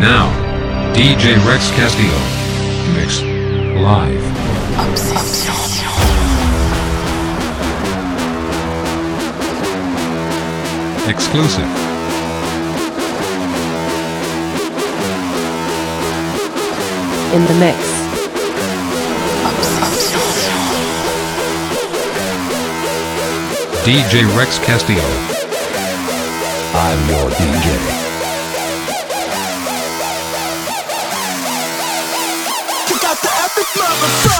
Now, DJ Rex Castillo. Mix. Live. Exclusive. in the mix. DJ Rex Castillo. I'm your DJ. Epic motherfucker.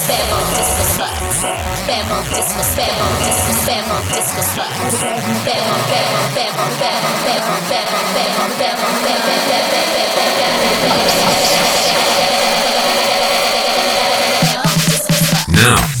Now.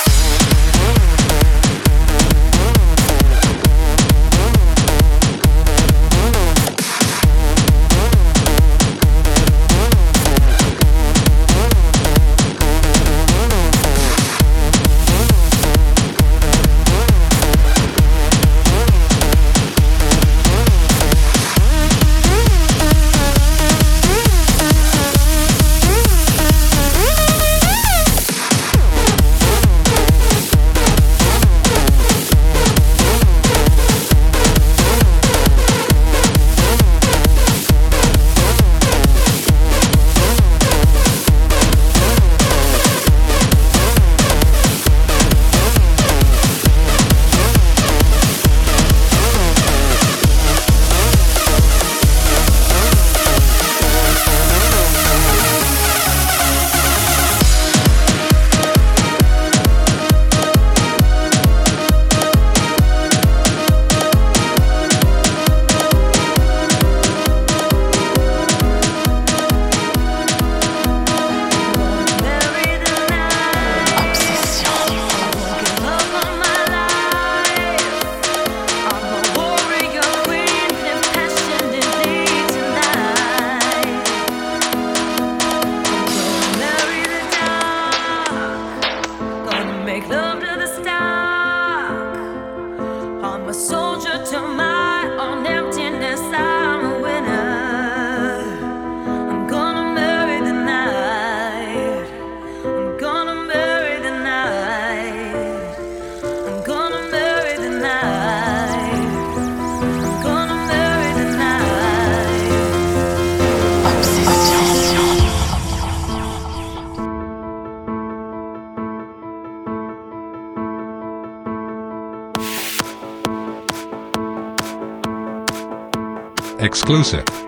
exclusive.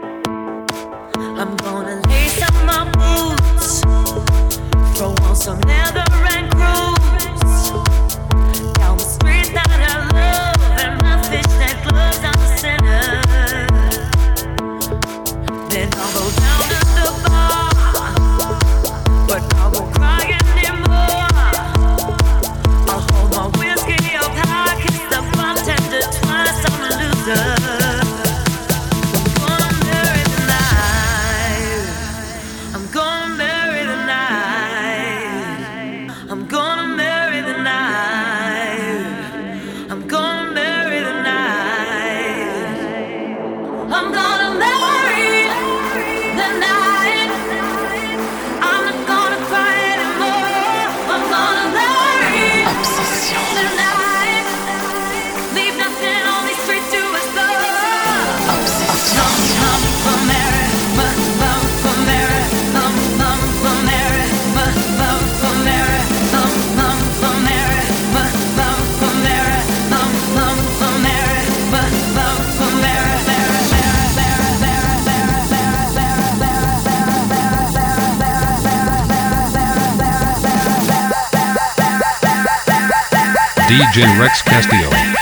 DJ Rex Castillo.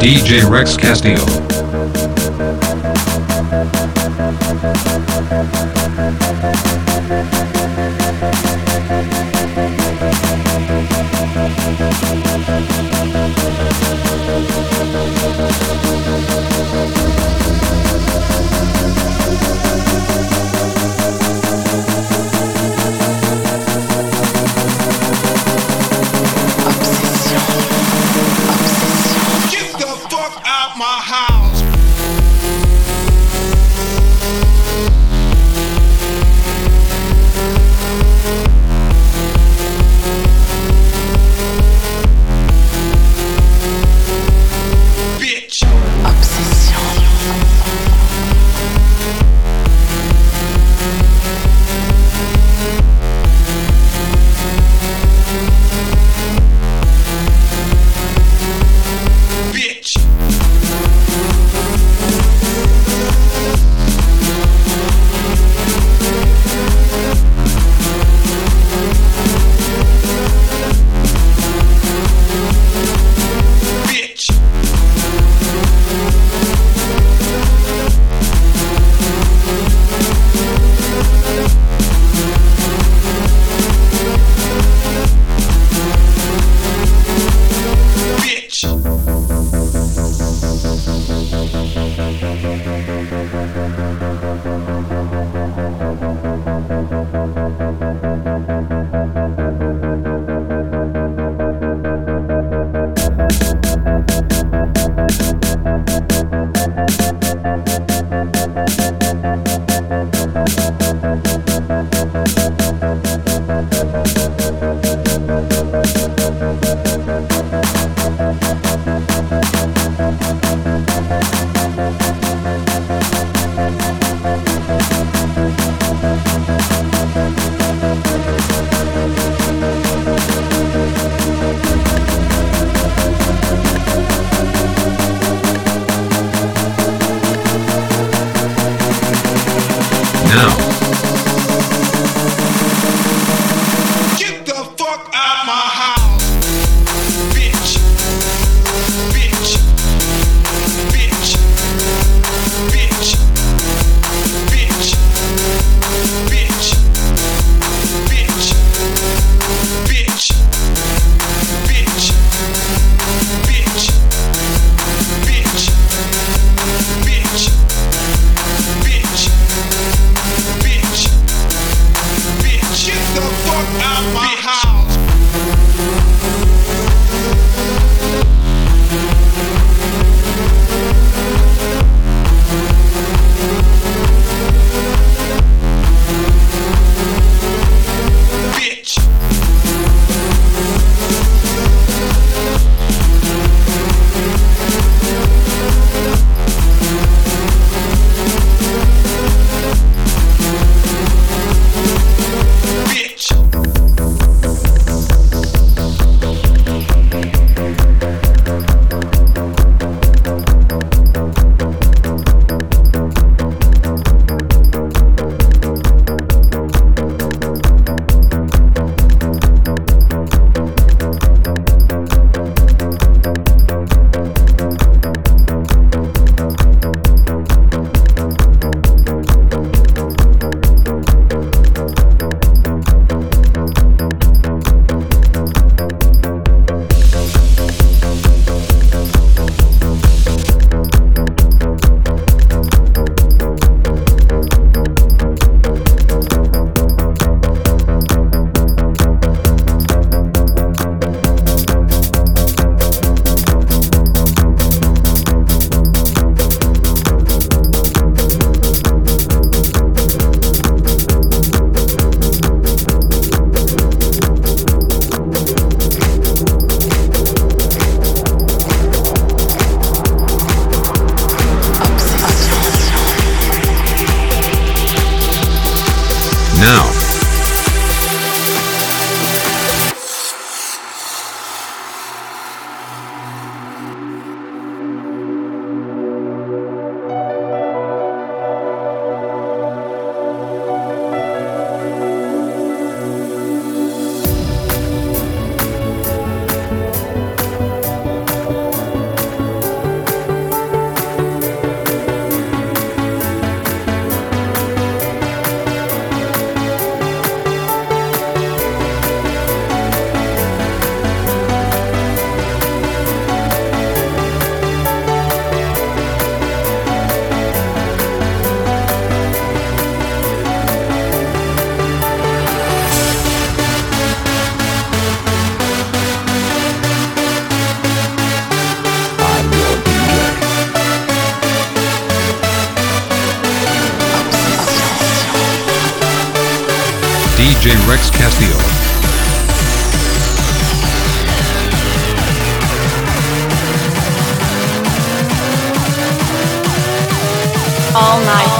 DJ Rex Castillo. Now, DJ Rex Castillo. All night.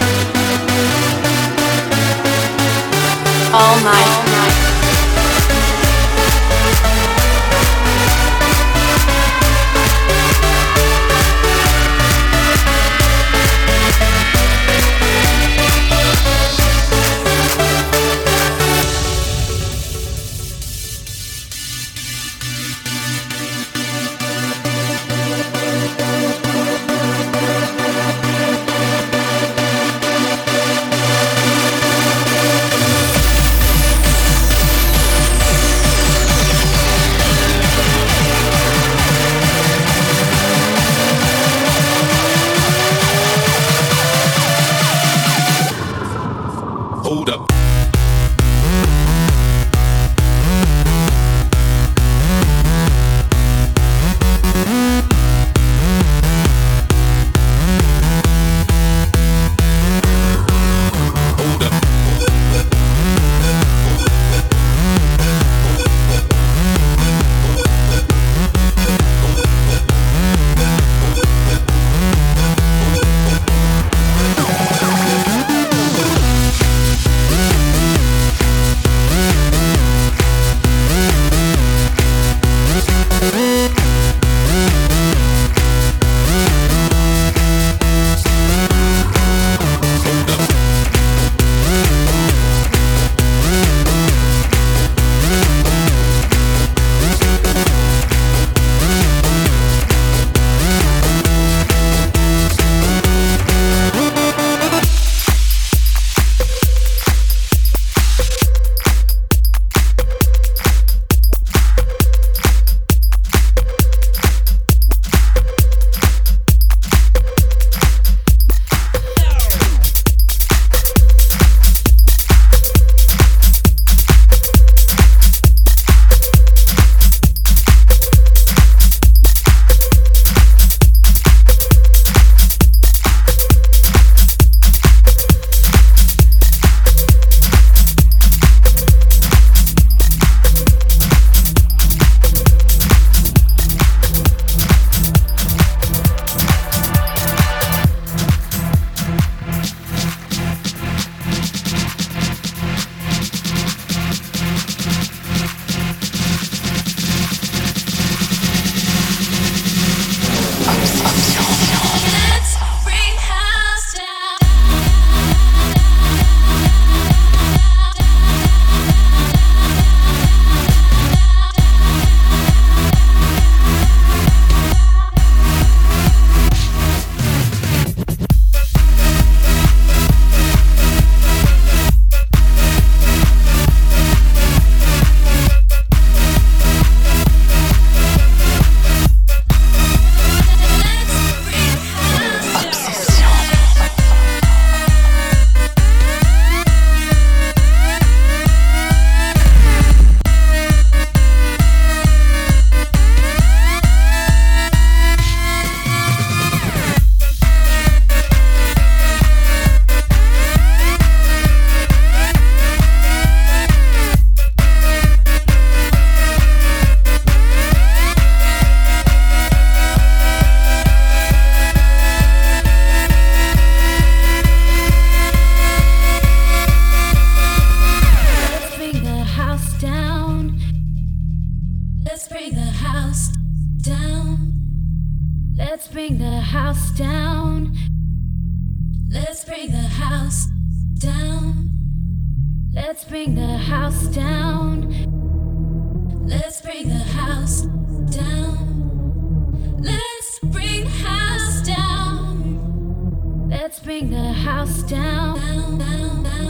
House down. down, down, down, down,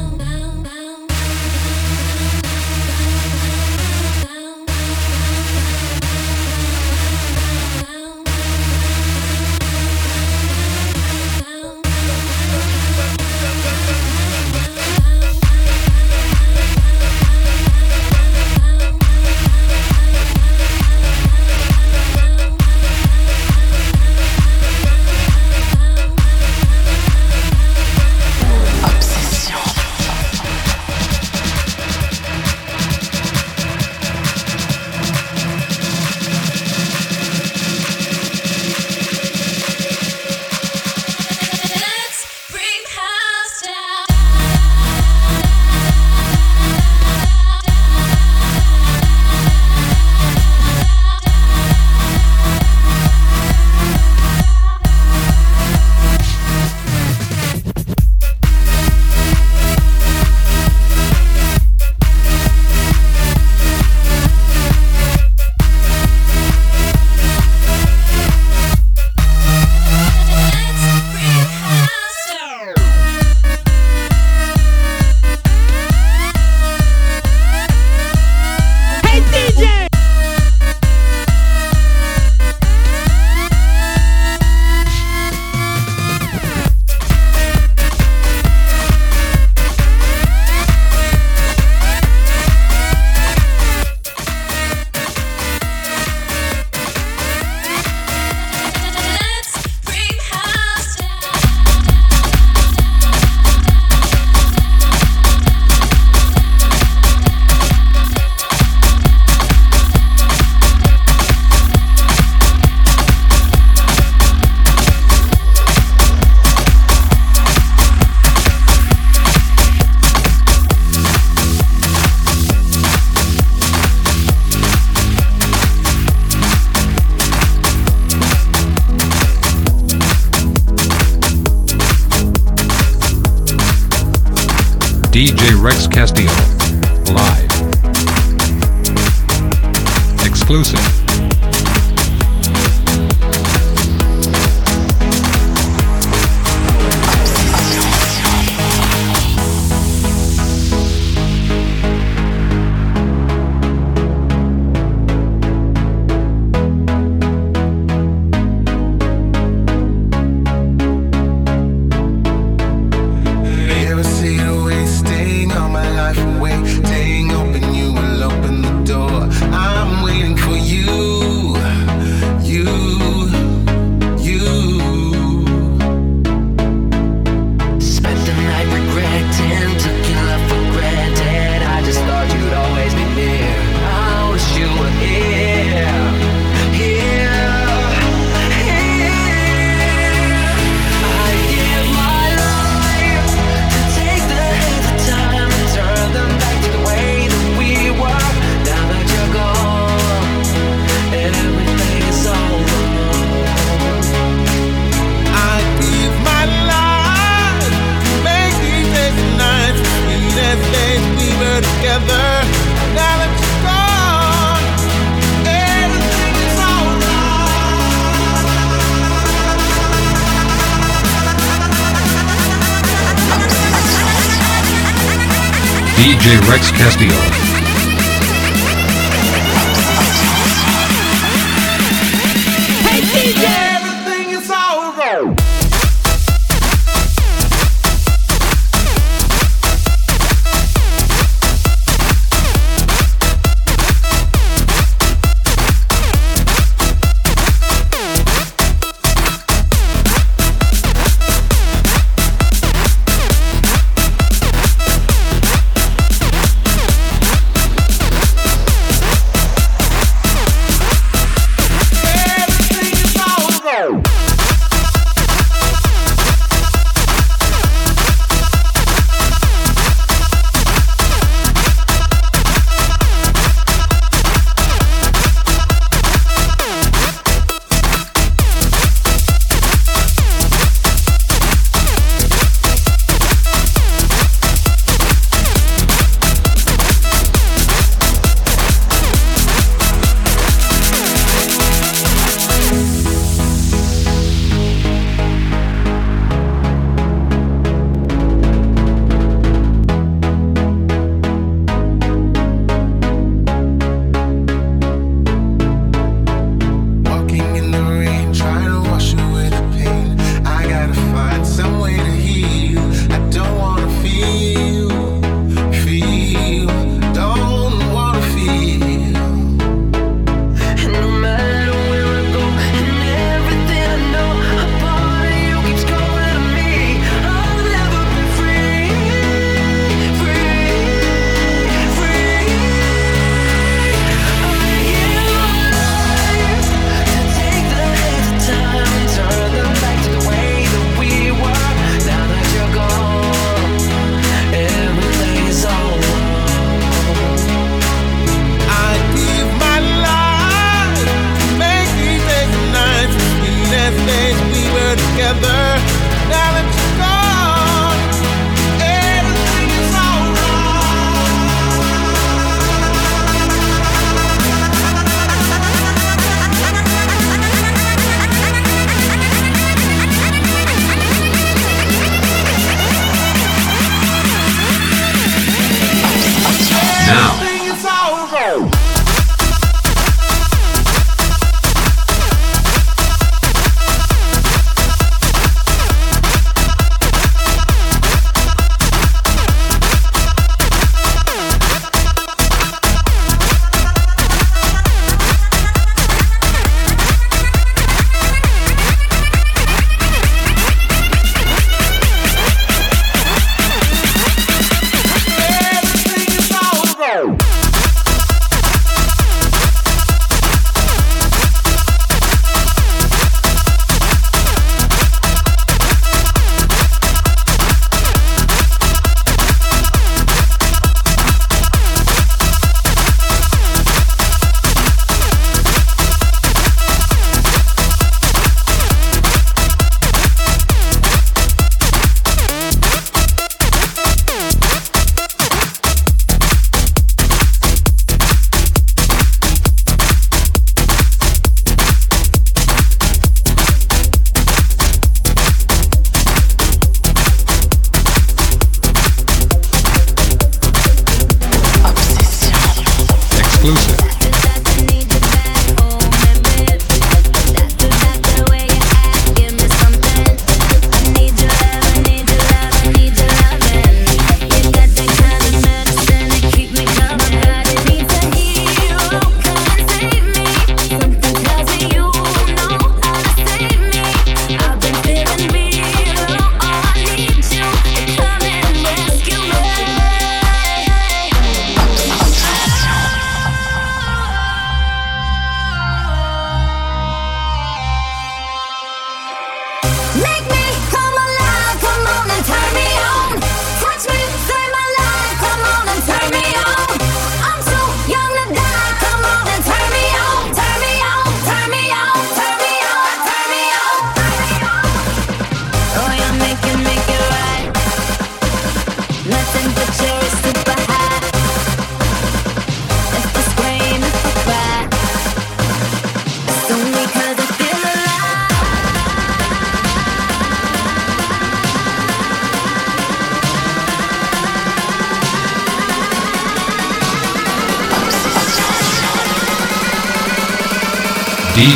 DJ Rex Castillo.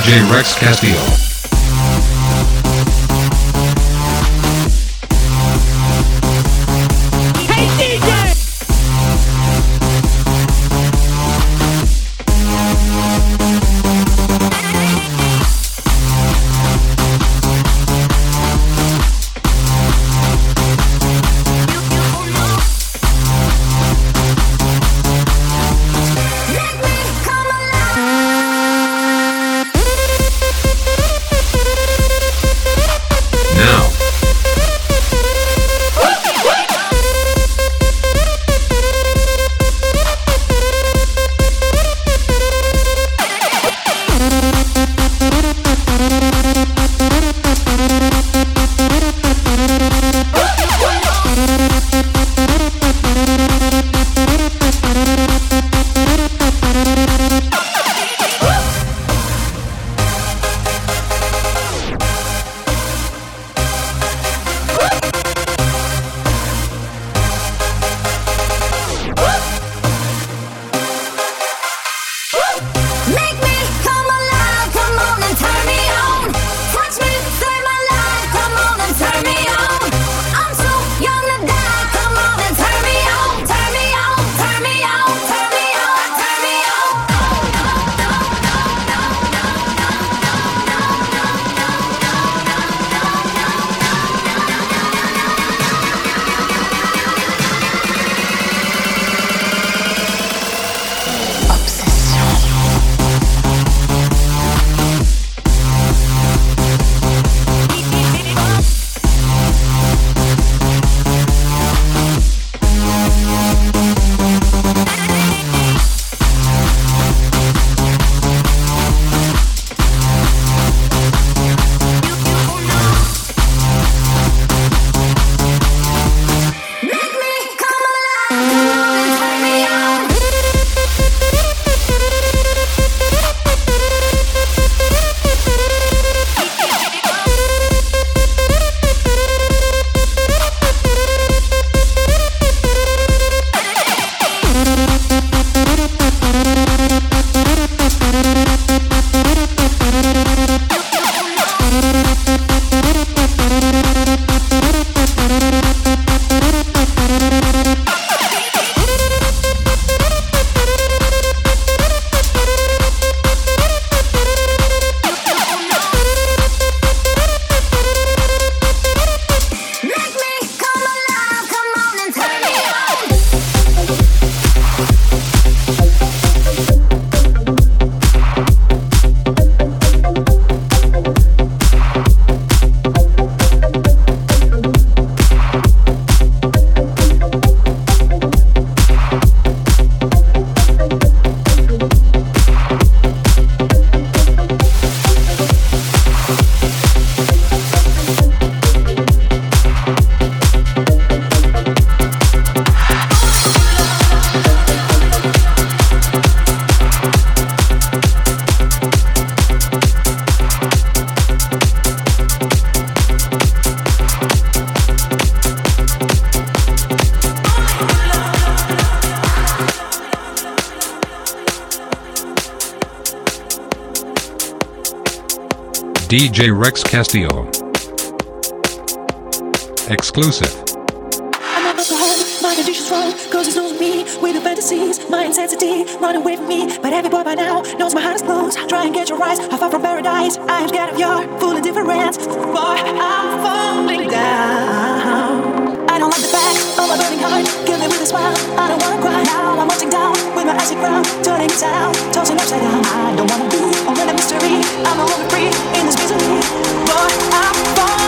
DJ Rex Castillo. J. Rex Castillo. Exclusive. I'm my condition's wrong, cause knows me with the fantasies, my intensity, me. But every boy by now knows my heart is closed. Try and get your eyes, far from paradise. I am scared of your full indifference. smile. I don't wanna cry Now I'm watching down with my acid brown, turning inside out, tossing upside down. I don't wanna be a winner mystery. I'm a woman free in this misery, but I'm born.